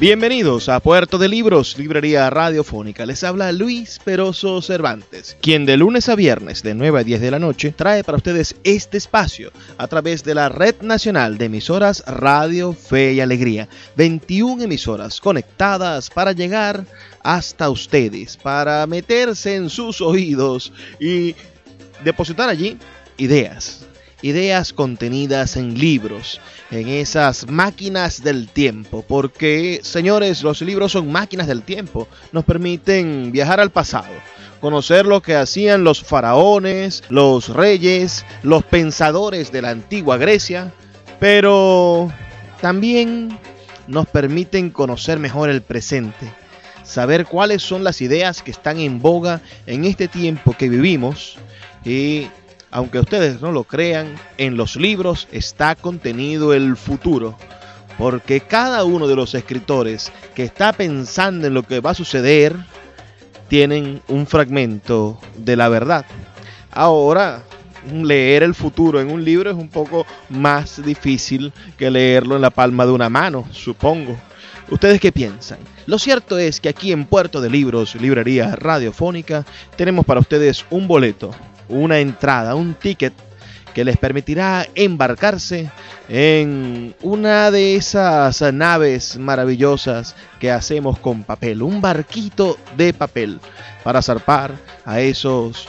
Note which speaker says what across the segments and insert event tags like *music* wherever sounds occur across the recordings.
Speaker 1: Bienvenidos a Puerto de Libros, Librería Radiofónica. Les habla Luis Peroso Cervantes, quien de lunes a viernes de 9 a 10 de la noche trae para ustedes este espacio a través de la Red Nacional de Emisoras Radio Fe y Alegría. 21 emisoras conectadas para llegar hasta ustedes, para meterse en sus oídos y depositar allí ideas, ideas contenidas en libros en esas máquinas del tiempo, porque señores, los libros son máquinas del tiempo, nos permiten viajar al pasado, conocer lo que hacían los faraones, los reyes, los pensadores de la antigua Grecia, pero también nos permiten conocer mejor el presente, saber cuáles son las ideas que están en boga en este tiempo que vivimos y aunque ustedes no lo crean, en los libros está contenido el futuro. Porque cada uno de los escritores que está pensando en lo que va a suceder, tienen un fragmento de la verdad. Ahora, leer el futuro en un libro es un poco más difícil que leerlo en la palma de una mano, supongo. ¿Ustedes qué piensan? Lo cierto es que aquí en Puerto de Libros, Librería Radiofónica, tenemos para ustedes un boleto una entrada, un ticket que les permitirá embarcarse en una de esas naves maravillosas que hacemos con papel, un barquito de papel para zarpar a esos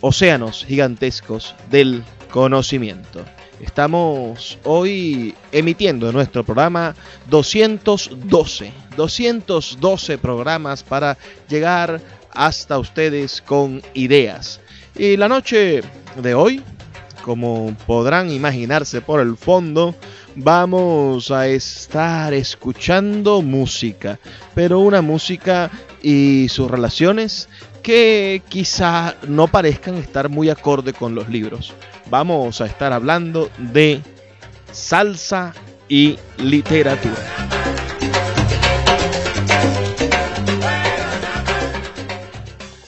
Speaker 1: océanos gigantescos del conocimiento. Estamos hoy emitiendo nuestro programa 212, 212 programas para llegar hasta ustedes con ideas y la noche de hoy, como podrán imaginarse por el fondo, vamos a estar escuchando música, pero una música y sus relaciones que quizá no parezcan estar muy acorde con los libros. Vamos a estar hablando de salsa y literatura.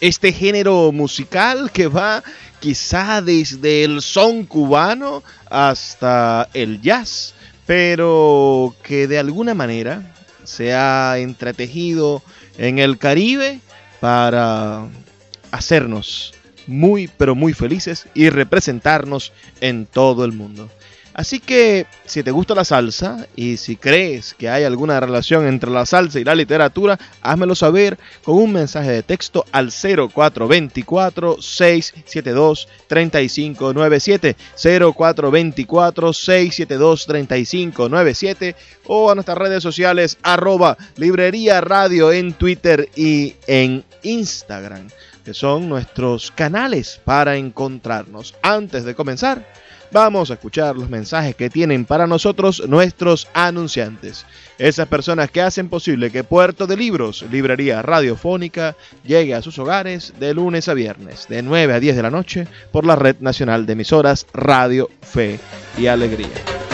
Speaker 1: Este género musical que va quizá desde el son cubano hasta el jazz, pero que de alguna manera se ha entretejido en el Caribe para hacernos muy, pero muy felices y representarnos en todo el mundo. Así que si te gusta la salsa y si crees que hay alguna relación entre la salsa y la literatura, házmelo saber con un mensaje de texto al 0424-672-3597, 0424-672-3597 o a nuestras redes sociales arroba librería radio en Twitter y en Instagram, que son nuestros canales para encontrarnos. Antes de comenzar, vamos a escuchar los mensajes que tienen para nosotros nuestros anunciantes. Esas personas que hacen posible que Puerto de Libros, librería radiofónica, llegue a sus hogares de lunes a viernes, de 9 a 10 de la noche, por la Red Nacional de Emisoras Radio Fe y Alegría.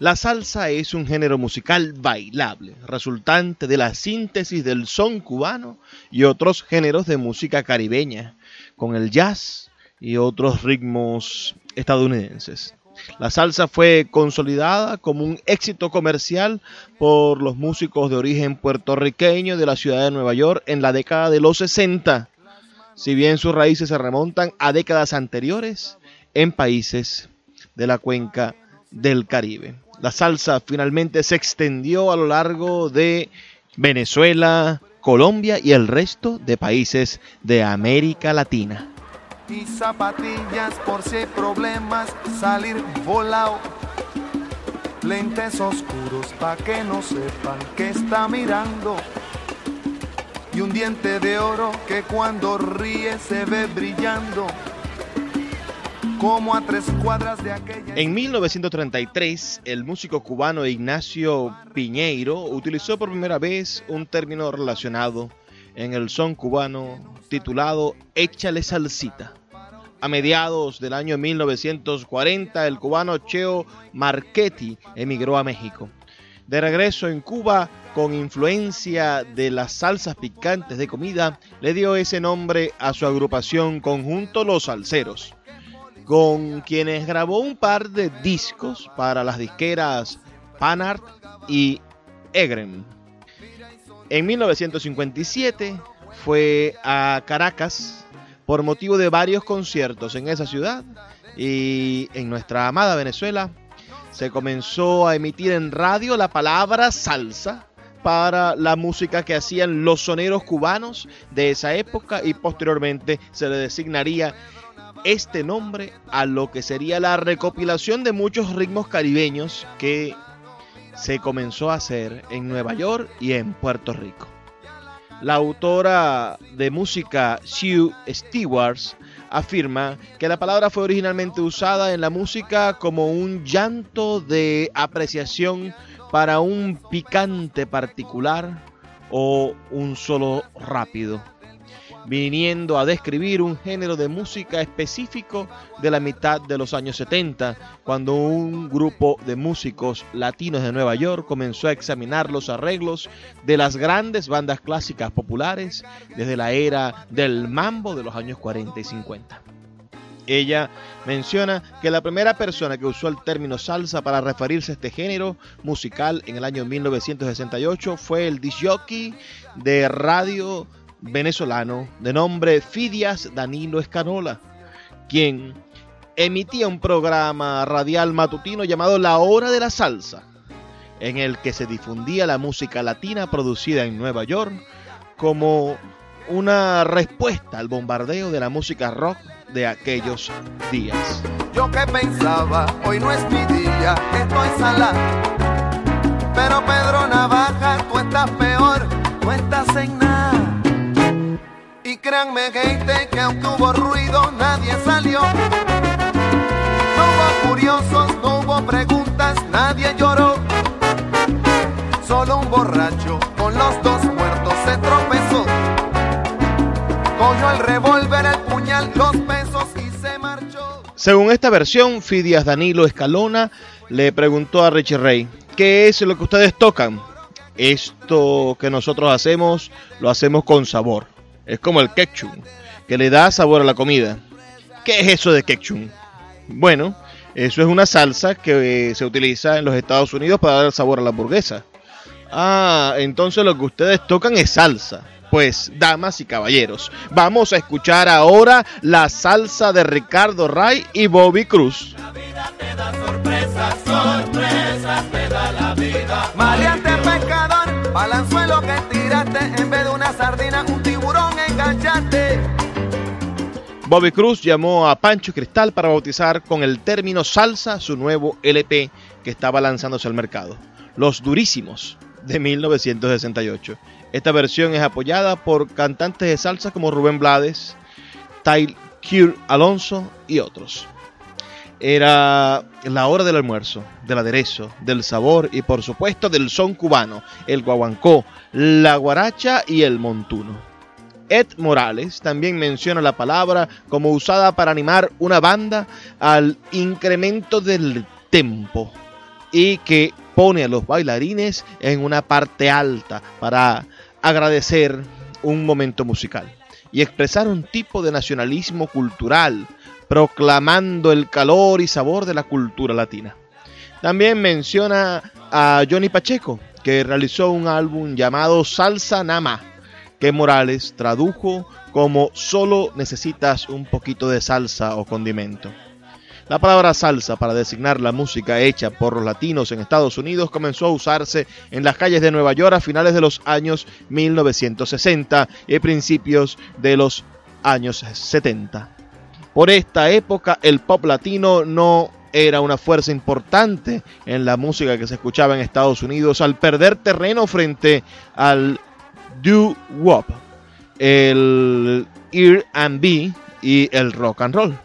Speaker 1: La salsa es un género musical bailable, resultante de la síntesis del son cubano y otros géneros de música caribeña, con el jazz y otros ritmos estadounidenses. La salsa fue consolidada como un éxito comercial por los músicos de origen puertorriqueño de la ciudad de Nueva York en la década de los 60, si bien sus raíces se remontan a décadas anteriores en países de la cuenca del Caribe. La salsa finalmente se extendió a lo largo de Venezuela, Colombia y el resto de países de América Latina.
Speaker 2: Y zapatillas por si hay problemas, salir volado. Lentes oscuros pa' que no sepan que está mirando. Y un diente de oro que cuando ríe se ve brillando como a tres cuadras de aquella...
Speaker 1: En 1933, el músico cubano Ignacio Piñeiro utilizó por primera vez un término relacionado en el son cubano titulado Échale salsita. A mediados del año 1940, el cubano Cheo Marchetti emigró a México. De regreso en Cuba, con influencia de las salsas picantes de comida, le dio ese nombre a su agrupación conjunto Los Salseros con quienes grabó un par de discos para las disqueras Panart y Egren. En 1957 fue a Caracas por motivo de varios conciertos en esa ciudad y en nuestra amada Venezuela se comenzó a emitir en radio la palabra salsa para la música que hacían los soneros cubanos de esa época y posteriormente se le designaría este nombre a lo que sería la recopilación de muchos ritmos caribeños que se comenzó a hacer en Nueva York y en Puerto Rico. La autora de música Sue Stewarts afirma que la palabra fue originalmente usada en la música como un llanto de apreciación para un picante particular o un solo rápido viniendo a describir un género de música específico de la mitad de los años 70, cuando un grupo de músicos latinos de Nueva York comenzó a examinar los arreglos de las grandes bandas clásicas populares desde la era del mambo de los años 40 y 50. Ella menciona que la primera persona que usó el término salsa para referirse a este género musical en el año 1968 fue el disc jockey de radio venezolano de nombre Fidias Danilo Escanola, quien emitía un programa radial matutino llamado La Hora de la Salsa, en el que se difundía la música latina producida en Nueva York como una respuesta al bombardeo de la música rock de aquellos días.
Speaker 2: Yo que pensaba, hoy no es mi día, estoy sala. Pero Pedro Navaja, tú estás peor, tú estás en nada Y créanme gente que aunque hubo ruido nadie salió. No hubo curiosos, no hubo preguntas, nadie lloró. Solo un borracho con los dos muertos se tropezó. Cogió el revólver, el puñal, los pesos y se marchó.
Speaker 1: Según esta versión, Fidias Danilo Escalona le preguntó a Richie Ray, ¿qué es lo que ustedes tocan? Esto que nosotros hacemos, lo hacemos con sabor. Es como el ketchup, que le da sabor a la comida. ¿Qué es eso de ketchup? Bueno, eso es una salsa que se utiliza en los Estados Unidos para dar sabor a la hamburguesa. Ah, entonces lo que ustedes tocan es salsa. Pues, damas y caballeros, vamos a escuchar ahora la salsa de Ricardo Ray y Bobby Cruz. La vida te da te da la
Speaker 2: vida. Balanzuelo que tiraste, en vez de una sardina, un tiburón enganchaste.
Speaker 1: Bobby Cruz llamó a Pancho Cristal para bautizar con el término salsa su nuevo LP que estaba lanzándose al mercado. Los Durísimos de 1968. Esta versión es apoyada por cantantes de salsa como Rubén Blades, Tyler Alonso y otros. Era la hora del almuerzo, del aderezo, del sabor y por supuesto del son cubano, el guaguancó, la guaracha y el montuno. Ed Morales también menciona la palabra como usada para animar una banda al incremento del tempo y que pone a los bailarines en una parte alta para agradecer un momento musical y expresar un tipo de nacionalismo cultural, proclamando el calor y sabor de la cultura latina. También menciona a Johnny Pacheco, que realizó un álbum llamado Salsa Nama, que Morales tradujo como solo necesitas un poquito de salsa o condimento. La palabra salsa para designar la música hecha por los latinos en Estados Unidos comenzó a usarse en las calles de Nueva York a finales de los años 1960 y principios de los años 70. Por esta época el pop latino no era una fuerza importante en la música que se escuchaba en Estados Unidos al perder terreno frente al doo-wop, el R&B y el rock and roll.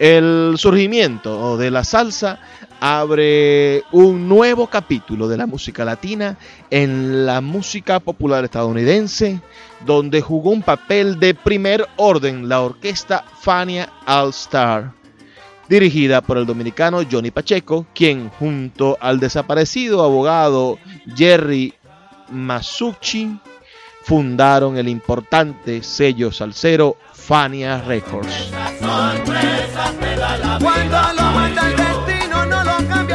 Speaker 1: El surgimiento de la salsa abre un nuevo capítulo de la música latina en la música popular estadounidense, donde jugó un papel de primer orden la orquesta Fania All Star, dirigida por el dominicano Johnny Pacheco, quien junto al desaparecido abogado Jerry Masucci fundaron el importante sello salsero Fania Records.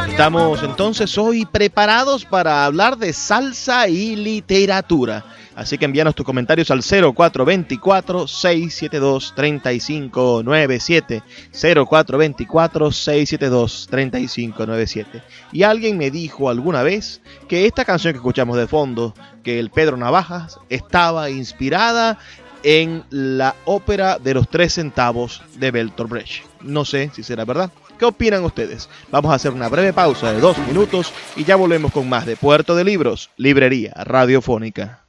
Speaker 1: Estamos entonces hoy preparados para hablar de salsa y literatura. Así que envíanos tus comentarios al 0424-672-3597. 0424-672-3597. Y alguien me dijo alguna vez que esta canción que escuchamos de fondo, que el Pedro Navajas, estaba inspirada en la ópera de los tres centavos de Bertolt Brecht. No sé si será verdad. ¿Qué opinan ustedes? Vamos a hacer una breve pausa de dos minutos y ya volvemos con más de Puerto de Libros, Librería Radiofónica.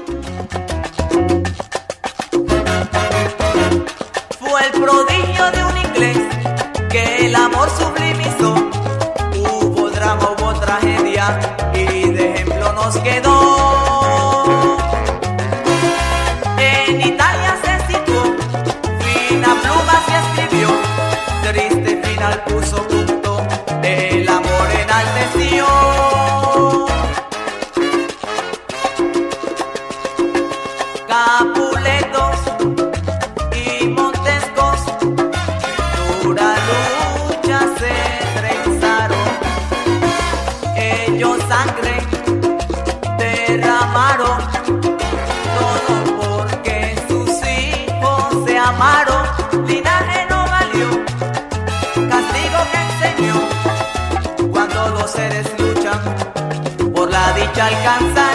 Speaker 3: Nos quedó. Alcanzar,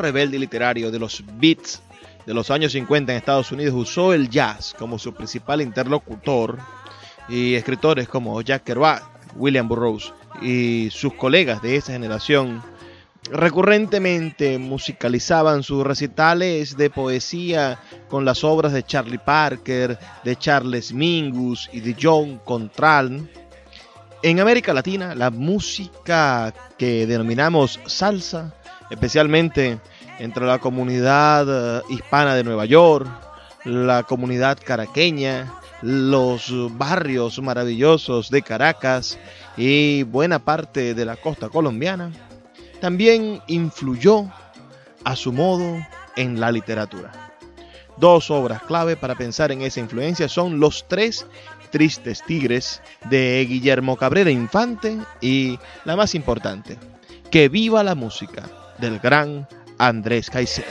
Speaker 1: rebelde literario de los Beats de los años 50 en Estados Unidos usó el jazz como su principal interlocutor y escritores como Jack Kerouac, William Burroughs y sus colegas de esa generación recurrentemente musicalizaban sus recitales de poesía con las obras de Charlie Parker, de Charles Mingus y de John Contraln. En América Latina, la música que denominamos salsa, especialmente entre la comunidad eh, hispana de Nueva York, la comunidad caraqueña, los barrios maravillosos de Caracas y buena parte de la costa colombiana, también influyó a su modo en la literatura. Dos obras clave para pensar en esa influencia son Los Tres Tristes Tigres de Guillermo Cabrera Infante y la más importante, Que viva la música del gran Andrés Caicedo.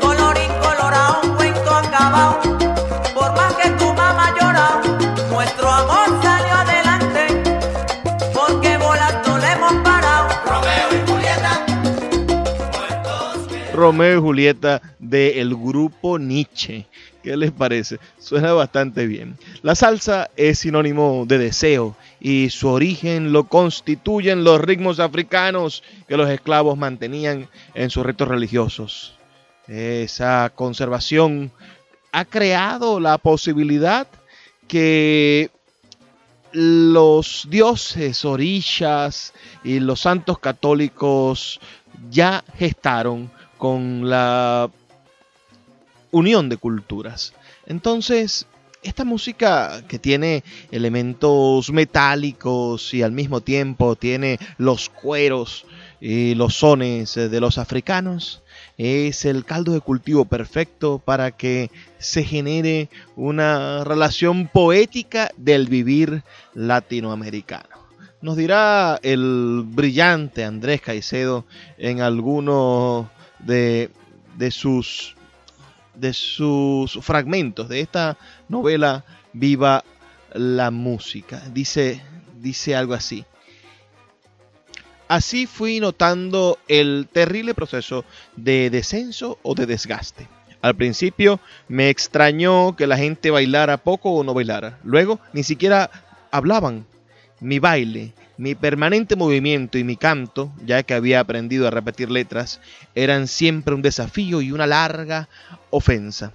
Speaker 3: Colorín colorado, un cuento acabado. Por más que tu mamá llora, nuestro amor salió adelante. Porque volando le hemos parado. Romeo y Julieta.
Speaker 1: Romeo y Julieta del grupo Nietzsche. ¿Qué les parece? Suena bastante bien. La salsa es sinónimo de deseo y su origen lo constituyen los ritmos africanos que los esclavos mantenían en sus ritos religiosos. Esa conservación ha creado la posibilidad que los dioses orillas y los santos católicos ya gestaron con la unión de culturas. Entonces, esta música que tiene elementos metálicos y al mismo tiempo tiene los cueros y los sones de los africanos, es el caldo de cultivo perfecto para que se genere una relación poética del vivir latinoamericano. Nos dirá el brillante Andrés Caicedo en alguno de, de sus de sus fragmentos de esta novela Viva la música. Dice, dice algo así. Así fui notando el terrible proceso de descenso o de desgaste. Al principio me extrañó que la gente bailara poco o no bailara. Luego ni siquiera hablaban. Mi baile, mi permanente movimiento y mi canto, ya que había aprendido a repetir letras, eran siempre un desafío y una larga ofensa.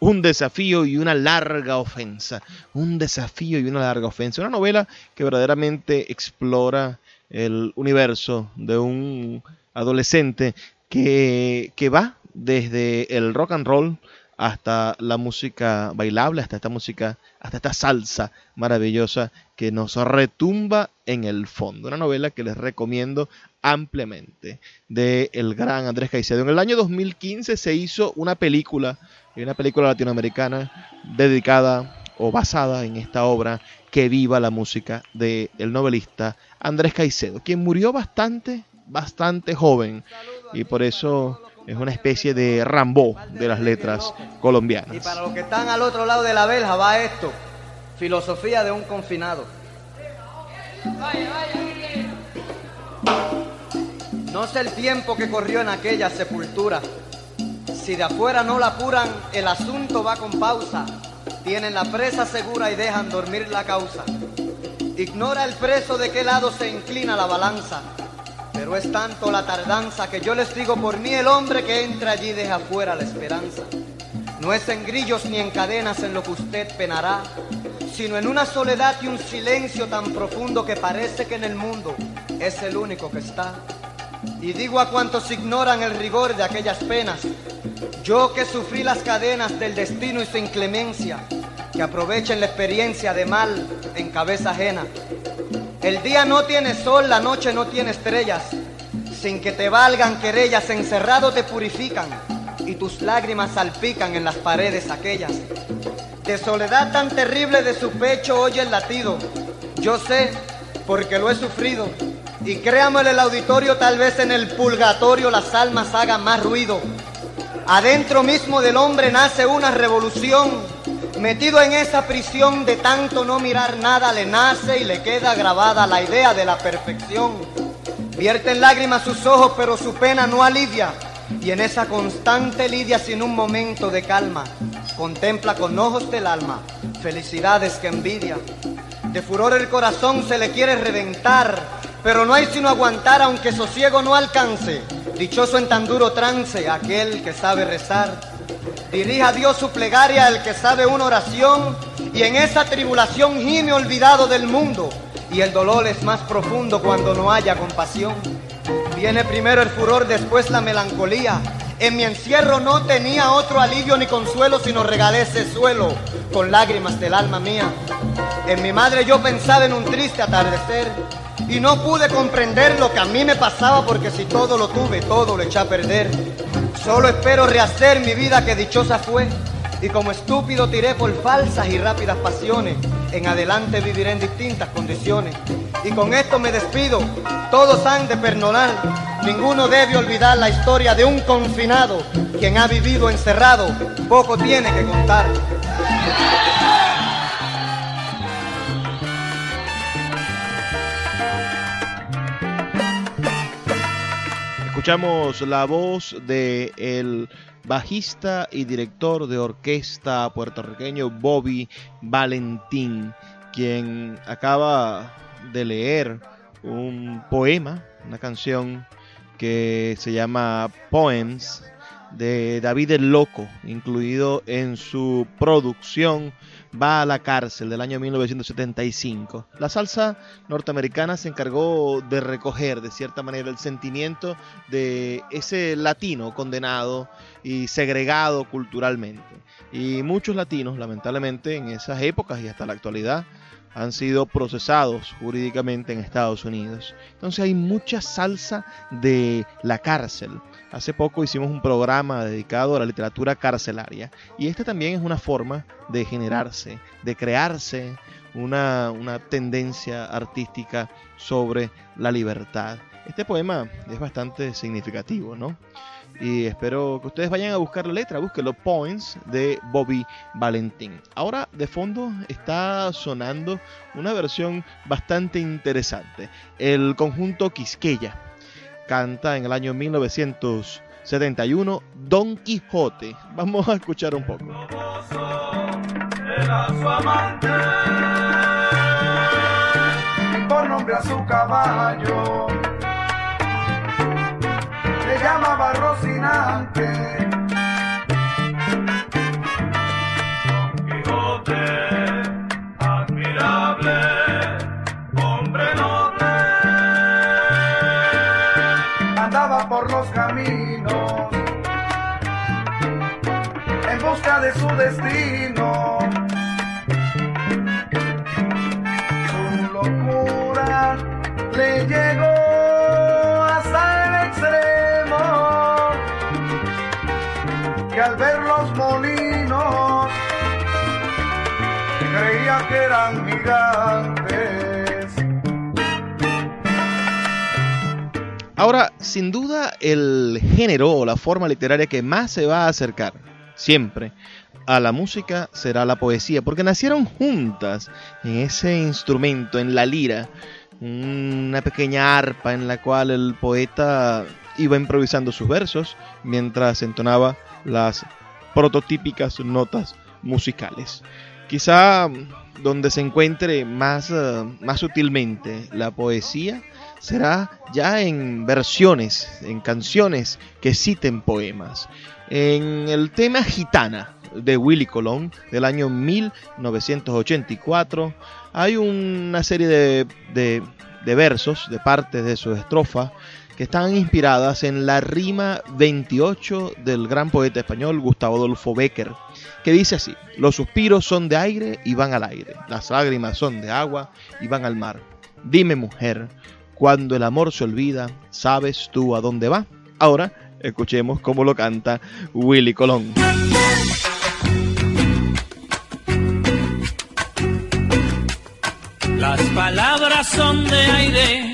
Speaker 1: Un desafío y una larga ofensa. Un desafío y una larga ofensa. Una novela que verdaderamente explora el universo de un adolescente que, que va desde el rock and roll hasta la música bailable, hasta esta música, hasta esta salsa maravillosa que nos retumba en el fondo. Una novela que les recomiendo ampliamente de el gran Andrés Caicedo. En el año 2015 se hizo una película, una película latinoamericana dedicada o basada en esta obra que viva la música del novelista Andrés Caicedo, quien murió bastante, bastante joven y por eso es una especie de Rambo de las letras colombianas.
Speaker 4: Y para los que están al otro lado de la verja va esto, filosofía de un confinado. No sé el tiempo que corrió en aquella sepultura. Si de afuera no la apuran, el asunto va con pausa. Tienen la presa segura y dejan dormir la causa. Ignora el preso de qué lado se inclina la balanza. Pero es tanto la tardanza que yo les digo por mí el hombre que entra allí deja fuera la esperanza. No es en grillos ni en cadenas en lo que usted penará, sino en una soledad y un silencio tan profundo que parece que en el mundo es el único que está. Y digo a cuantos ignoran el rigor de aquellas penas, yo que sufrí las cadenas del destino y su inclemencia, que aprovechen la experiencia de mal en cabeza ajena. El día no tiene sol, la noche no tiene estrellas. sin que te valgan querellas, encerrado te purifican y tus lágrimas salpican en las paredes aquellas. De soledad tan terrible de su pecho oye el latido. Yo sé, porque lo he sufrido. Y créame el auditorio, tal vez en el purgatorio las almas hagan más ruido. Adentro mismo del hombre nace una revolución. Metido en esa prisión de tanto no mirar nada, le nace y le queda grabada la idea de la perfección. Vierte en lágrimas sus ojos, pero su pena no alivia. Y en esa constante lidia sin un momento de calma, contempla con ojos del alma felicidades que envidia. De furor el corazón se le quiere reventar, pero no hay sino aguantar aunque sosiego no alcance. Dichoso en tan duro trance aquel que sabe rezar. Dirija a Dios su plegaria el que sabe una oración y en esa tribulación gime olvidado del mundo. Y el dolor es más profundo cuando no haya compasión. Viene primero el furor, después la melancolía. En mi encierro no tenía otro alivio ni consuelo, sino regalé ese suelo con lágrimas del alma mía. En mi madre yo pensaba en un triste atardecer y no pude comprender lo que a mí me pasaba porque si todo lo tuve, todo lo eché a perder. Solo espero rehacer mi vida que dichosa fue y como estúpido tiré por falsas y rápidas pasiones. En adelante viviré en distintas condiciones. Y con esto me despido. Todos han de perdonar. Ninguno debe olvidar la historia de un confinado. Quien ha vivido encerrado, poco tiene que contar.
Speaker 1: Escuchamos la voz de el bajista y director de orquesta puertorriqueño Bobby Valentín, quien acaba de leer un poema, una canción que se llama Poems de David el Loco, incluido en su producción Va a la cárcel del año 1975. La salsa norteamericana se encargó de recoger de cierta manera el sentimiento de ese latino condenado y segregado culturalmente. Y muchos latinos, lamentablemente, en esas épocas y hasta la actualidad, han sido procesados jurídicamente en Estados Unidos. Entonces hay mucha salsa de la cárcel. Hace poco hicimos un programa dedicado a la literatura carcelaria y esta también es una forma de generarse, de crearse una, una tendencia artística sobre la libertad. Este poema es bastante significativo, ¿no? Y espero que ustedes vayan a buscar la letra, busquen los points de Bobby Valentín. Ahora de fondo está sonando una versión bastante interesante. El conjunto Quisqueya canta en el año 1971 Don Quijote. Vamos a escuchar un poco.
Speaker 2: Por nombre a su caballo llamaba Rocinante.
Speaker 5: Don Quijote, admirable, hombre noble.
Speaker 2: Andaba por los caminos en busca de su destino. Su locura le llegó
Speaker 1: Ahora, sin duda, el género o la forma literaria que más se va a acercar siempre a la música será la poesía, porque nacieron juntas en ese instrumento, en la lira, una pequeña arpa en la cual el poeta iba improvisando sus versos mientras entonaba las prototípicas notas musicales. Quizá donde se encuentre más, uh, más sutilmente la poesía será ya en versiones, en canciones que citen poemas. En el tema Gitana de Willy Colón del año 1984 hay una serie de, de, de versos, de partes de su estrofa, que están inspiradas en la rima 28 del gran poeta español Gustavo Adolfo Becker, que dice así, los suspiros son de aire y van al aire, las lágrimas son de agua y van al mar. Dime mujer, Cuando el amor se olvida, ¿sabes tú a dónde va? Ahora escuchemos cómo lo canta Willy Colón.
Speaker 6: Las palabras son de aire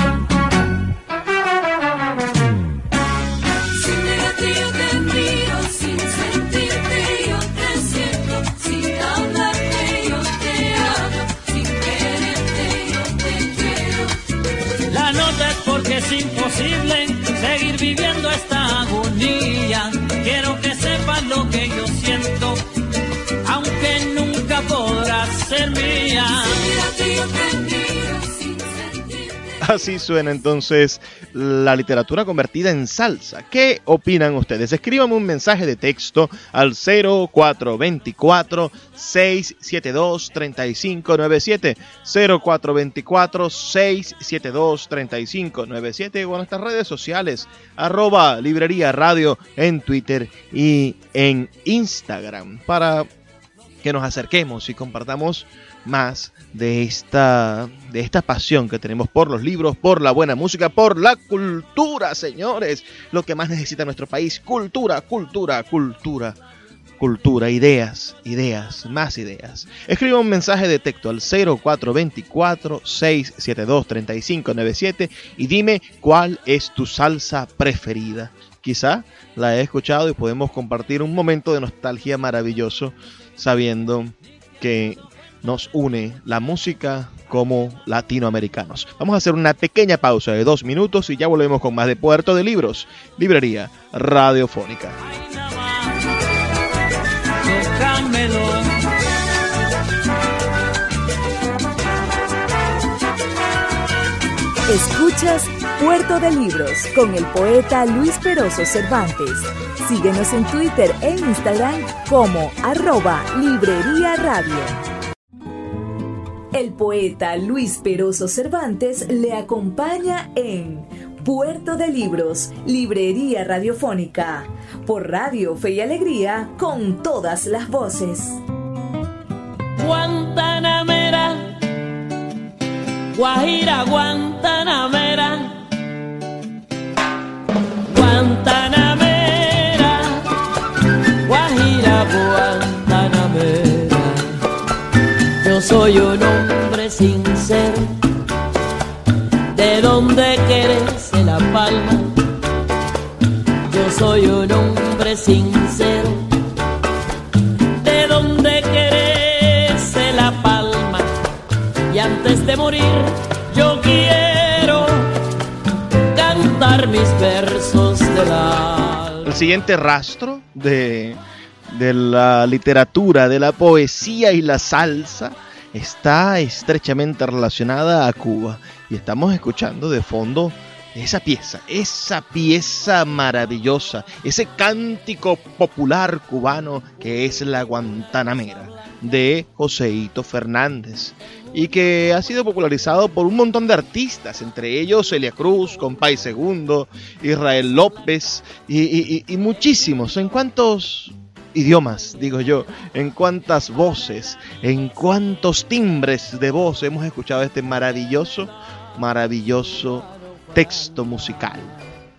Speaker 6: La es porque es imposible seguir viviendo esta agonía. Quiero que sepas lo que yo siento, aunque nunca podrás ser mía. *laughs*
Speaker 1: Así suena entonces la literatura convertida en salsa. ¿Qué opinan ustedes? Escríbanme un mensaje de texto al 0424 672 3597 0424 672 3597 o en nuestras redes sociales arroba librería radio en Twitter y en Instagram para que nos acerquemos y compartamos más de esta, de esta pasión que tenemos por los libros, por la buena música, por la cultura, señores. Lo que más necesita nuestro país, cultura, cultura, cultura, cultura, ideas, ideas, más ideas. Escriba un mensaje de texto al 0424-672-3597 y dime cuál es tu salsa preferida. Quizá la he escuchado y podemos compartir un momento de nostalgia maravilloso sabiendo que nos une la música como latinoamericanos. Vamos a hacer una pequeña pausa de dos minutos y ya volvemos con más de Puerto de Libros, Librería Radiofónica.
Speaker 7: Escuchas Puerto de Libros con el poeta Luis Peroso Cervantes. Síguenos en Twitter e Instagram como arroba Librería Radio. El poeta Luis Peroso Cervantes le acompaña en Puerto de Libros, Librería Radiofónica, por Radio Fe y Alegría, con todas las voces.
Speaker 6: Guantanamera, Guajira, Guantanamera, Guantanamera, Guajira, Guantanamera. Yo soy un hombre sincero, de donde crece la palma. Yo soy un hombre sincero de donde crece la palma. Y antes de morir, yo quiero cantar mis versos del alma.
Speaker 1: El siguiente rastro de, de la literatura, de la poesía y la salsa está estrechamente relacionada a Cuba. Y estamos escuchando de fondo esa pieza, esa pieza maravillosa, ese cántico popular cubano que es la Guantanamera de Joseito Fernández y que ha sido popularizado por un montón de artistas, entre ellos Celia Cruz, Compay Segundo, Israel López y, y- muchísimos. ¿En cuántos idiomas, digo yo? ¿En cuántas voces? ¿En cuántos timbres de voz hemos escuchado este maravilloso, maravilloso texto musical?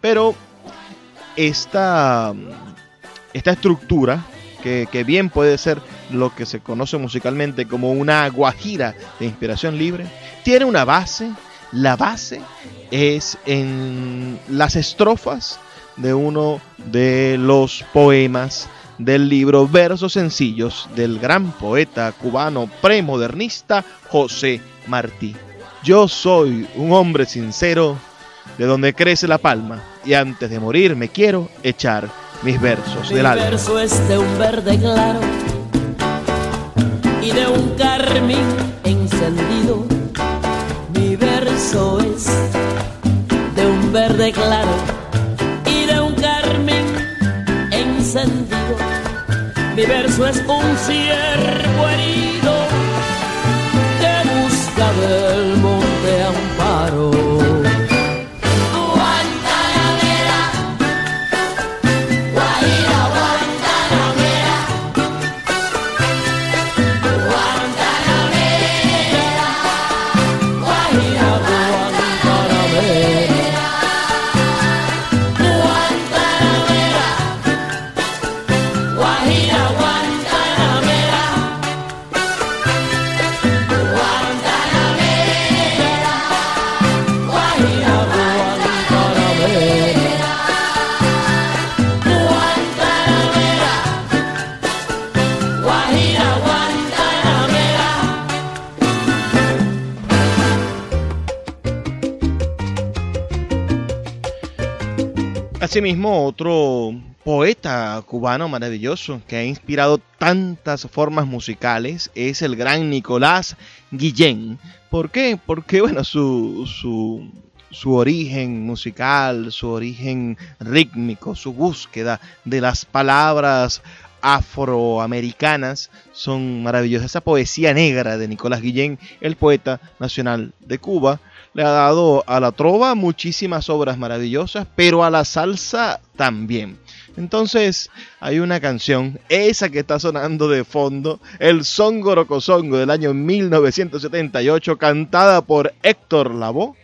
Speaker 1: Pero esta, esta estructura, que, que bien puede ser lo que se conoce musicalmente como una guajira de inspiración libre, tiene una base. La base es en las estrofas de uno de los poemas del libro Versos Sencillos del gran poeta cubano premodernista José Martí. Yo soy un hombre sincero de donde crece la palma y antes de morir me quiero echar mis versos
Speaker 6: Mi
Speaker 1: del alma.
Speaker 6: verso es de un verde claro y de un carmín encendido. Mi verso es de un un verde claro Mi verso es un ciervo
Speaker 1: Asimismo, otro poeta cubano maravilloso que ha inspirado tantas formas musicales es el gran Nicolás Guillén. ¿Por qué? Porque, bueno, su, su, su origen musical, su origen rítmico, su búsqueda de las palabras afroamericanas son maravillosas. Esa poesía negra de Nicolás Guillén, el poeta nacional de Cuba, le ha dado a la trova muchísimas obras maravillosas, pero a la salsa también. Entonces hay una canción, esa que está sonando de fondo, el Songo Songo del año 1978, cantada por Héctor Lavoe,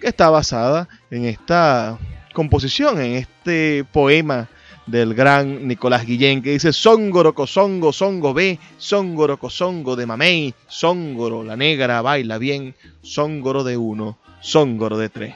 Speaker 1: que está basada en esta composición, en este poema del gran Nicolás Guillén, que dice Songoro Songo, Songo ve, Songoro Songo de mamey, Songoro la negra baila bien, Songoro de uno, Songoro de tres.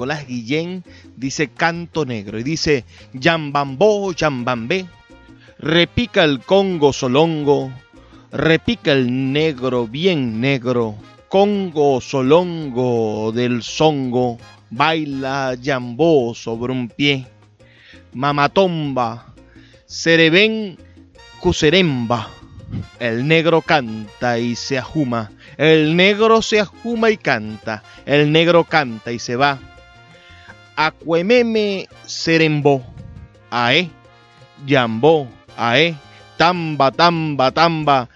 Speaker 1: Nicolás Guillén dice Canto Negro y dice Yambambó, Yambambé, repica el Congo solongo, repica el negro bien negro, Congo solongo del songo, baila yambó sobre un pie, mamatomba, cerebén cuseremba. El negro canta y se ajuma. El negro se ajuma y canta. El negro canta y se va. Acuememe serembó. Ae. Yambó. Ae. Tamba, tamba, tamba.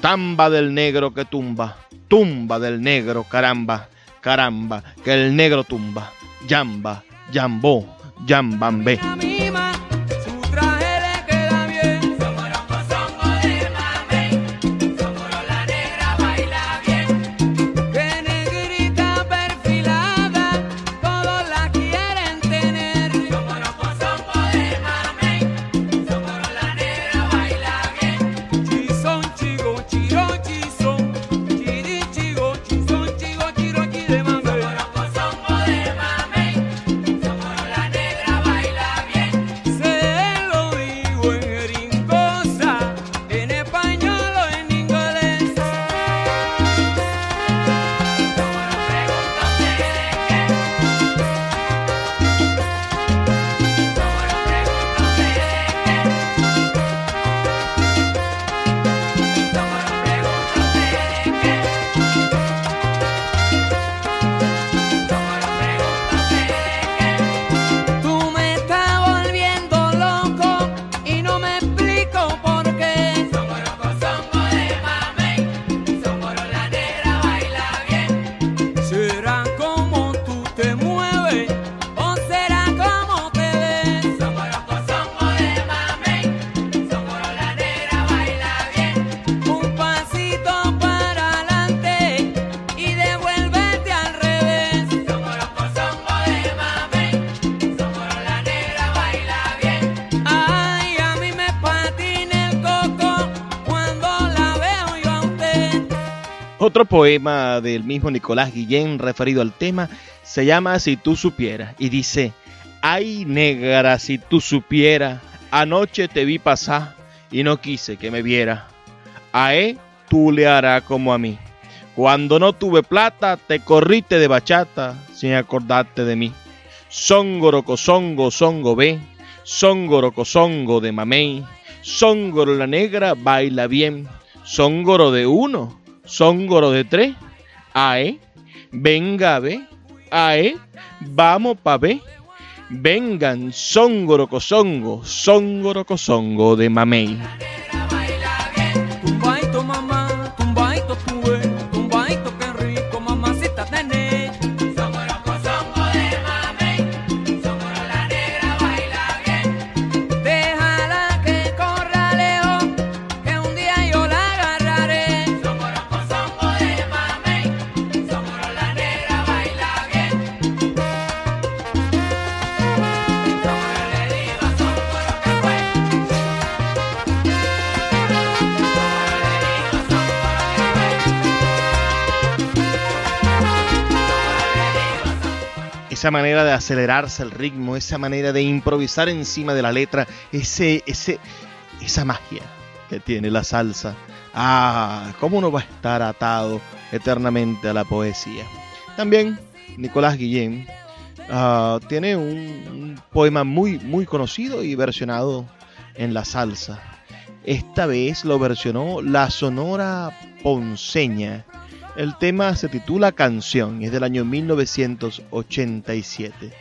Speaker 1: Tamba del negro que tumba. Tumba del negro, caramba. Caramba. Que el negro tumba. Yamba. Yambó. Yambambé. Poema del mismo Nicolás Guillén referido al tema se llama Si tú supieras y dice, ay negra, si tú supieras, anoche te vi pasar y no quise que me viera. A él tú le harás como a mí. Cuando no tuve plata, te corriste de bachata sin acordarte de mí. Songoro cosongo, songo ve, songoro cosongo de mamey, songoro la negra baila bien, songoro de uno, songoro de tres, ae, venga ve, ae, vamos pa ve, vengan songoro cosongo, songoro cosongo de mamey. Esa manera de acelerarse el ritmo, esa manera de improvisar encima de la letra, ese, ese, esa magia que tiene la salsa. Ah, cómo no va a estar atado eternamente a la poesía. También Nicolás Guillén ah, tiene un, un poema muy, muy conocido y versionado en la salsa. Esta vez lo versionó la Sonora Ponceña. El tema se titula Canción, es del año 1987.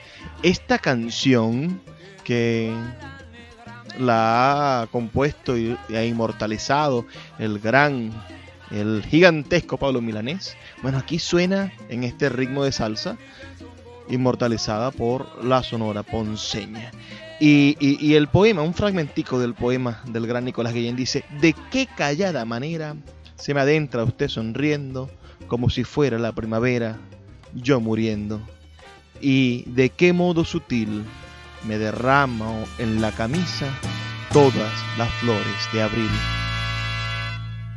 Speaker 1: Esta canción que la ha compuesto y ha inmortalizado el gran, el gigantesco Pablo Milanés. Bueno, aquí suena en este ritmo de salsa, inmortalizada por la Sonora Ponceña. Y, y- y el poema, un fragmentico del poema del gran Nicolás Guillén dice, ¿de qué callada manera se me adentra usted sonriendo como si fuera la primavera, yo muriendo? ¿Y de qué modo sutil me derramo en la camisa todas las flores de abril?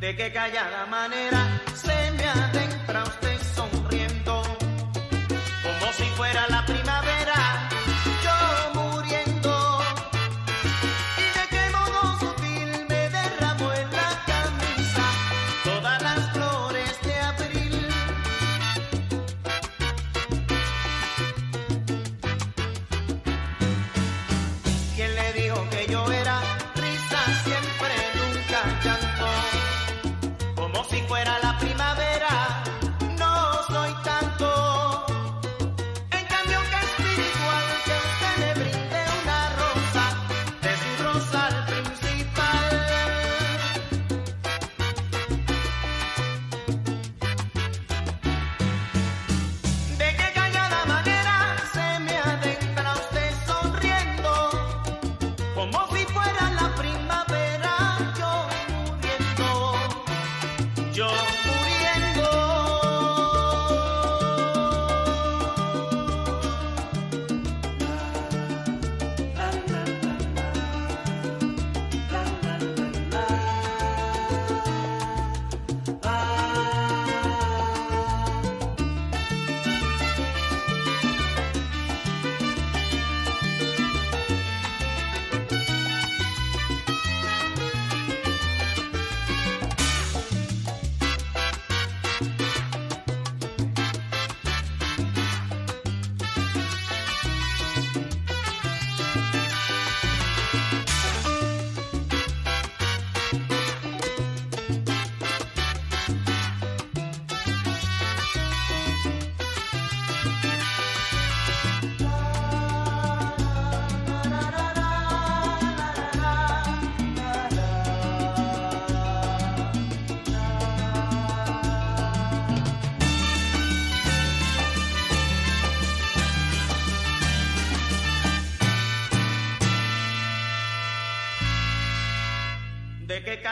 Speaker 3: De qué callada manera se me adentra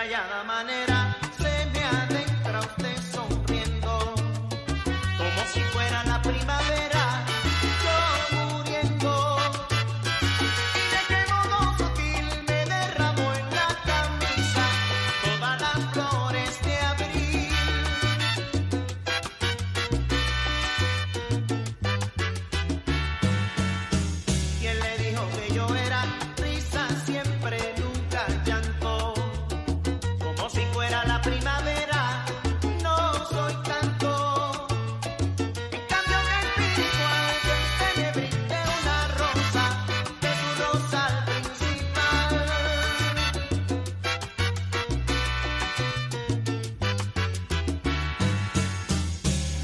Speaker 3: callada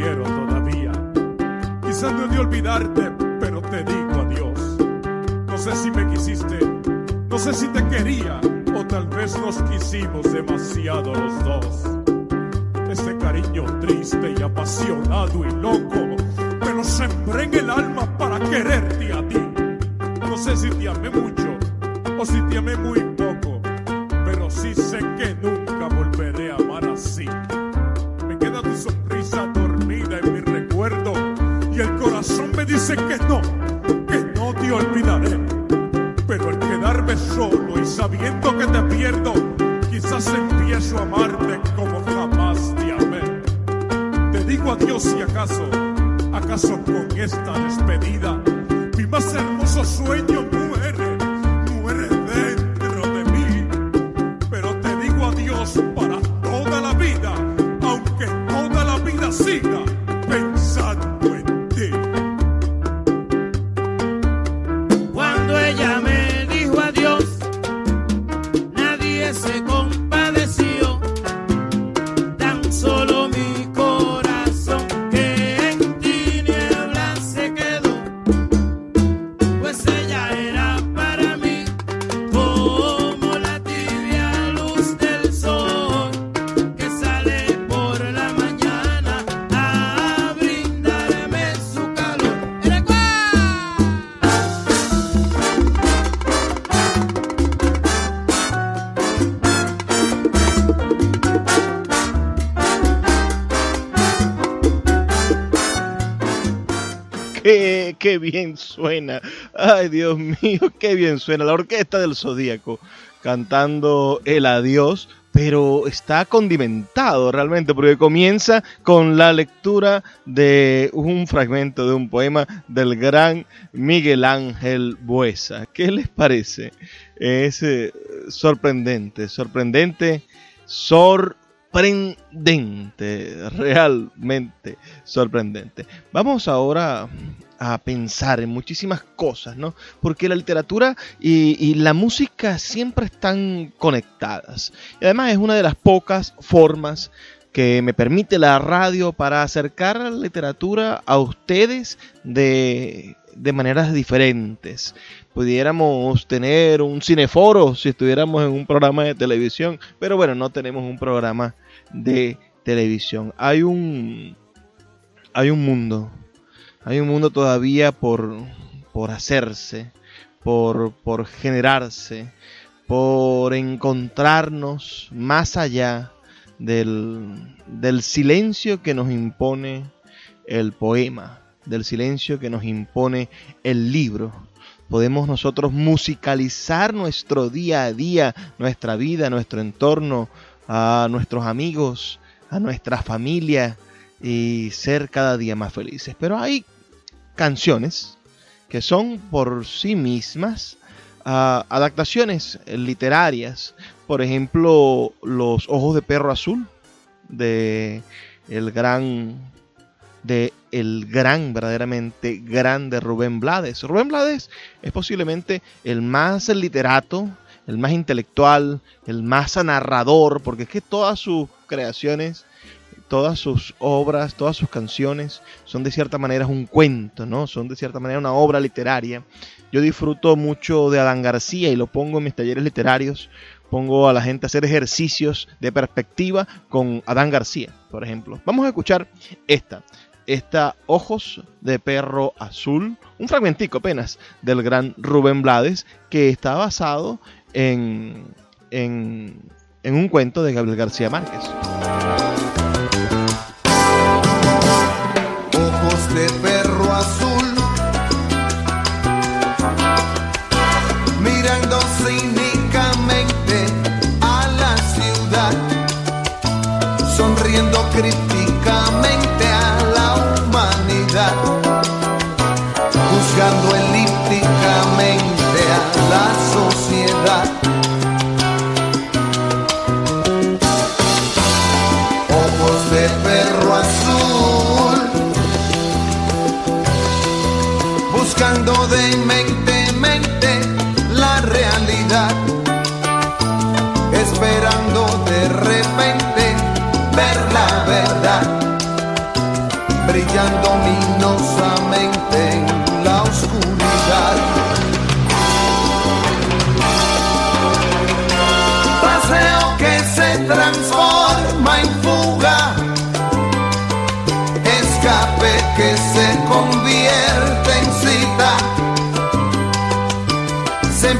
Speaker 8: Quiero todavía. Quizás no he de olvidarte, pero te digo adiós. No sé si me quisiste, no sé si te quería, o tal vez nos quisimos demasiado los dos. Este cariño triste y apasionado y loco, me lo sembré en el alma para quererte a ti. No sé si te amé mucho o si te amé muy poco, pero sí sé que nunca me dice que no, que no te olvidaré. Pero al quedarme solo y sabiendo que te pierdo, quizás empiezo a amarte como jamás te amé. Te digo adiós si acaso, acaso con esta despedida, mi más hermoso sueño
Speaker 1: Qué, bien suena. Ay, Dios mío, qué bien suena. La orquesta del Zodíaco cantando el adiós, pero está condimentado realmente porque comienza con la lectura de un fragmento de un poema del gran Miguel Ángel Buesa. ¿Qué les parece? Es eh, sorprendente, sorprendente, sorprendente, realmente sorprendente. Vamos ahora a pensar en muchísimas cosas, ¿no? Porque la literatura y, la música siempre están conectadas. Y además es una de las pocas formas que me permite la radio para acercar la literatura a ustedes de, de maneras diferentes. Pudiéramos tener un cineforo si estuviéramos en un programa de televisión, pero bueno, no tenemos un programa de televisión. Hay un, hay un mundo hay un mundo todavía por, por hacerse, por, por generarse, por encontrarnos más allá del, del silencio que nos impone el poema, del silencio que nos impone el libro. Podemos nosotros musicalizar nuestro día a día, nuestra vida, nuestro entorno, a nuestros amigos, a nuestra familia, y ser cada día más felices. Pero hay canciones que son por sí mismas uh, adaptaciones literarias. Por ejemplo, Los Ojos de Perro Azul de el gran de el gran, verdaderamente grande Rubén Blades. Rubén Blades es posiblemente el más literato, el más intelectual, el más narrador, porque es que todas sus creaciones todas sus obras, todas sus canciones son de cierta manera un cuento, ¿no? Son de cierta manera una obra literaria. Yo disfruto mucho de Adán García y lo pongo en mis talleres literarios. Pongo a la gente a hacer ejercicios de perspectiva con Adán García, por ejemplo. Vamos a escuchar esta. Esta Ojos de Perro Azul, un fragmentico apenas del gran Rubén Blades, que está basado en, en, en un cuento de Gabriel García Márquez.
Speaker 2: de perro azul, mirando cínicamente a la ciudad, sonriendo críticamente. Buscando dementemente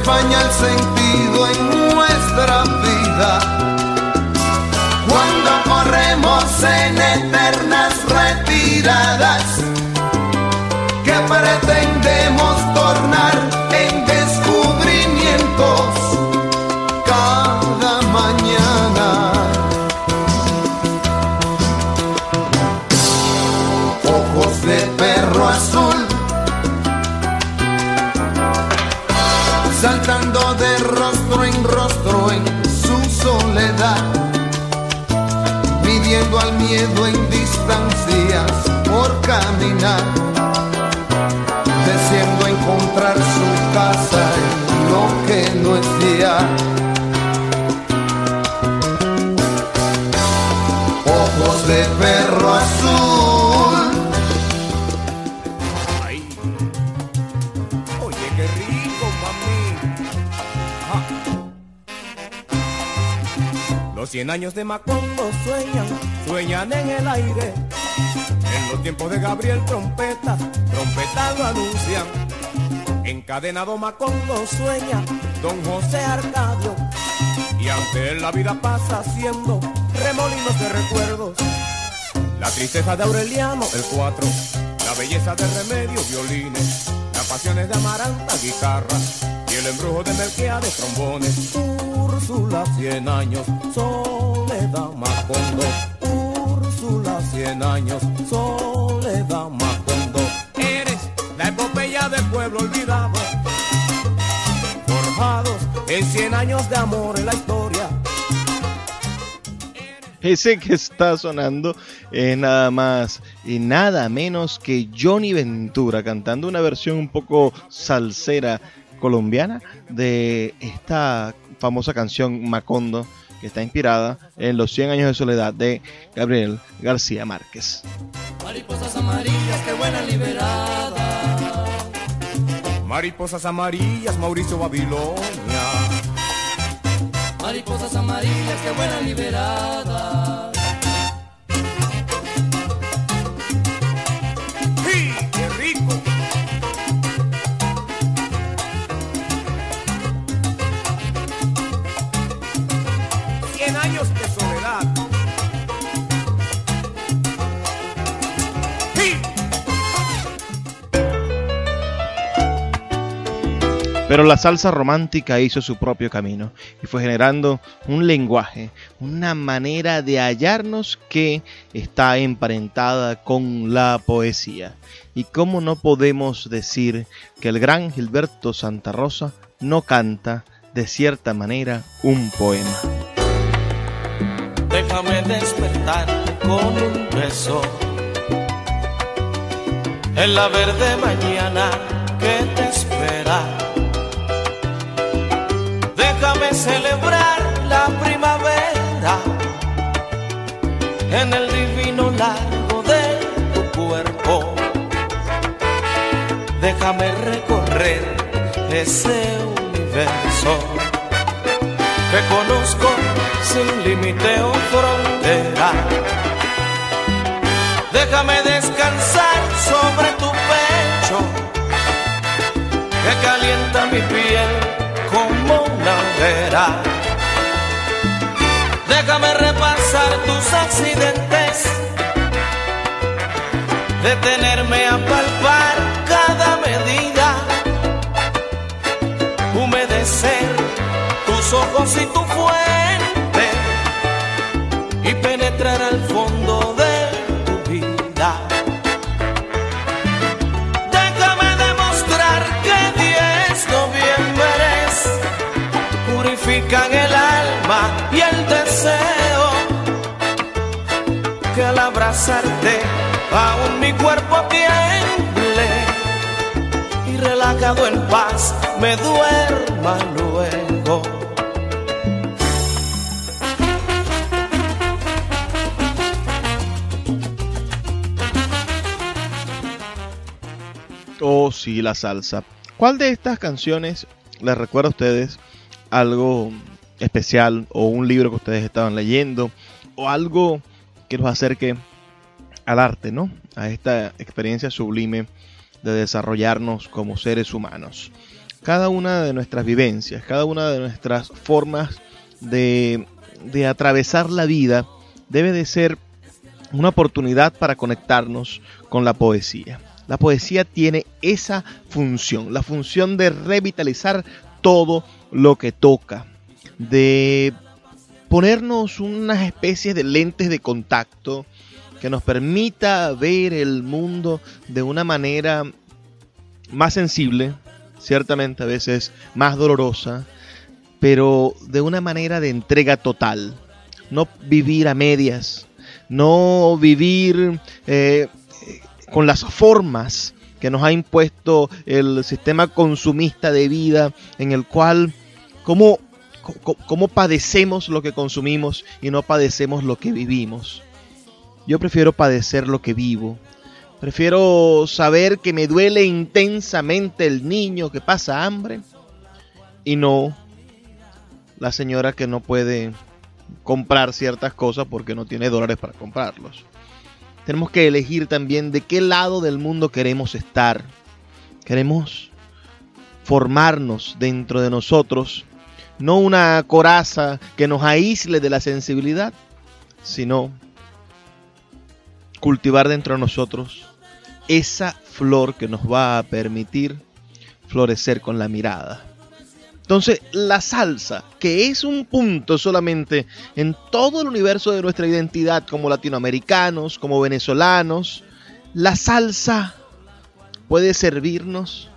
Speaker 2: empaña el sentido en nuestra vida. Cuando corremos en eternas retiradas, que pretendemos tornar caminar, deseando encontrar su casa en lo que no es ya. Ojos de perro azul.
Speaker 9: Ay. Oye, qué rico, mami. Ah. Los cien años de Macondo sueñan, sueñan en el aire. Tiempos de Gabriel trompetas, trompetas lo anuncian. Encadenado Macondo sueña, don José Arcadio. Y ante él la vida pasa haciendo remolinos de recuerdos. La tristeza de Aureliano, el 4. La belleza de Remedio, violines. Las pasiones de Amaranta, guitarra. Y el embrujo de Melquiades, trombones. Úrsula, 100 años, soledad, Macondo. 100 años, soledad, Macondo. Eres la epopeya del pueblo olvidado. Forjados en 100 años de amor en la historia.
Speaker 1: Ese que está sonando es nada más y nada menos que Johnny Ventura cantando una versión un poco salsera colombiana de esta famosa canción Macondo que está inspirada en los 100 años de soledad de Gabriel García Márquez.
Speaker 6: Mariposas amarillas que vuelan liberadas.
Speaker 9: Mariposas amarillas, Mauricio Babilonia.
Speaker 6: Mariposas amarillas que vuelan liberadas.
Speaker 1: Pero la salsa romántica hizo su propio camino y fue generando un lenguaje, una manera de hallarnos que está emparentada con la poesía. Y cómo no podemos decir que el gran Gilberto Santa Rosa no canta de cierta manera un poema.
Speaker 10: Déjame despertar con un beso en la verde mañana Celebrar la primavera en el divino largo de tu cuerpo. Déjame recorrer ese universo que conozco sin límite o frontera. Déjame descansar sobre tu pecho que calienta mi piel Déjame repasar tus accidentes, detenerme a palpar cada medida, humedecer tus ojos y tu fuente abrazarte, aún mi cuerpo tiemble y relajado en paz me duerma luego.
Speaker 1: Oh, sí, la salsa. ¿Cuál de estas canciones les recuerda a ustedes algo especial o un libro que ustedes estaban leyendo o algo que los acerque al arte, ¿no? A esta experiencia sublime de desarrollarnos como seres humanos. Cada una de nuestras vivencias, cada una de nuestras formas de, de atravesar la vida debe de ser una oportunidad para conectarnos con la poesía. La poesía tiene esa función, la función de revitalizar todo lo que toca, de ponernos unas especies de lentes de contacto que nos permita ver el mundo de una manera más sensible, ciertamente a veces más dolorosa, pero de una manera de entrega total. No vivir a medias, no vivir eh, con las formas que nos ha impuesto el sistema consumista de vida en el cual cómo, cómo padecemos lo que consumimos y no padecemos lo que vivimos. Yo prefiero padecer lo que vivo. Prefiero saber que me duele intensamente el niño que pasa hambre y no la señora que no puede comprar ciertas cosas porque no tiene dólares para comprarlos. Tenemos que elegir también de qué lado del mundo queremos estar. Queremos formarnos dentro de nosotros, no una coraza que nos aísle de la sensibilidad, sino cultivar dentro de nosotros esa flor que nos va a permitir florecer con la mirada. Entonces, la salsa, que es un punto solamente en todo el universo de nuestra identidad como latinoamericanos, como venezolanos, la salsa puede servirnos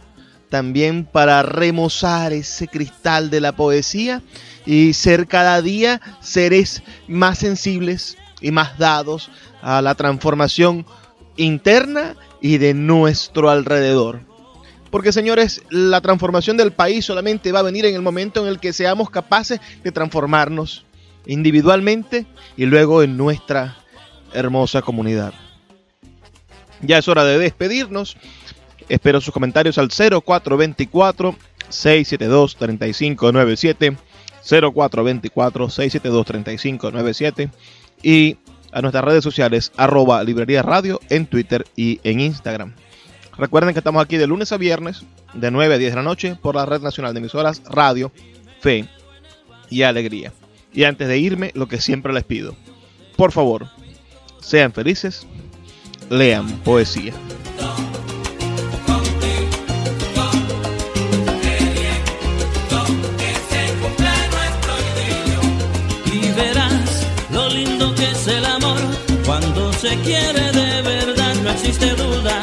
Speaker 1: también para remozar ese cristal de la poesía y ser cada día seres más sensibles y más dados a la transformación interna y de nuestro alrededor. Porque señores, la transformación del país solamente va a venir en el momento en el que seamos capaces de transformarnos individualmente y luego en nuestra hermosa comunidad. Ya es hora de despedirnos. Espero sus comentarios al 0424 672 3597 0424 672 3597 y a nuestras redes sociales arroba librería radio en Twitter y en Instagram. Recuerden que estamos aquí de lunes a viernes, de 9 a 10 de la noche, por la Red Nacional de Emisoras Radio, Fe y Alegría. Y antes de irme, lo que siempre les pido, por favor, sean felices, lean poesía.
Speaker 6: Se quiere de verdad no existe duda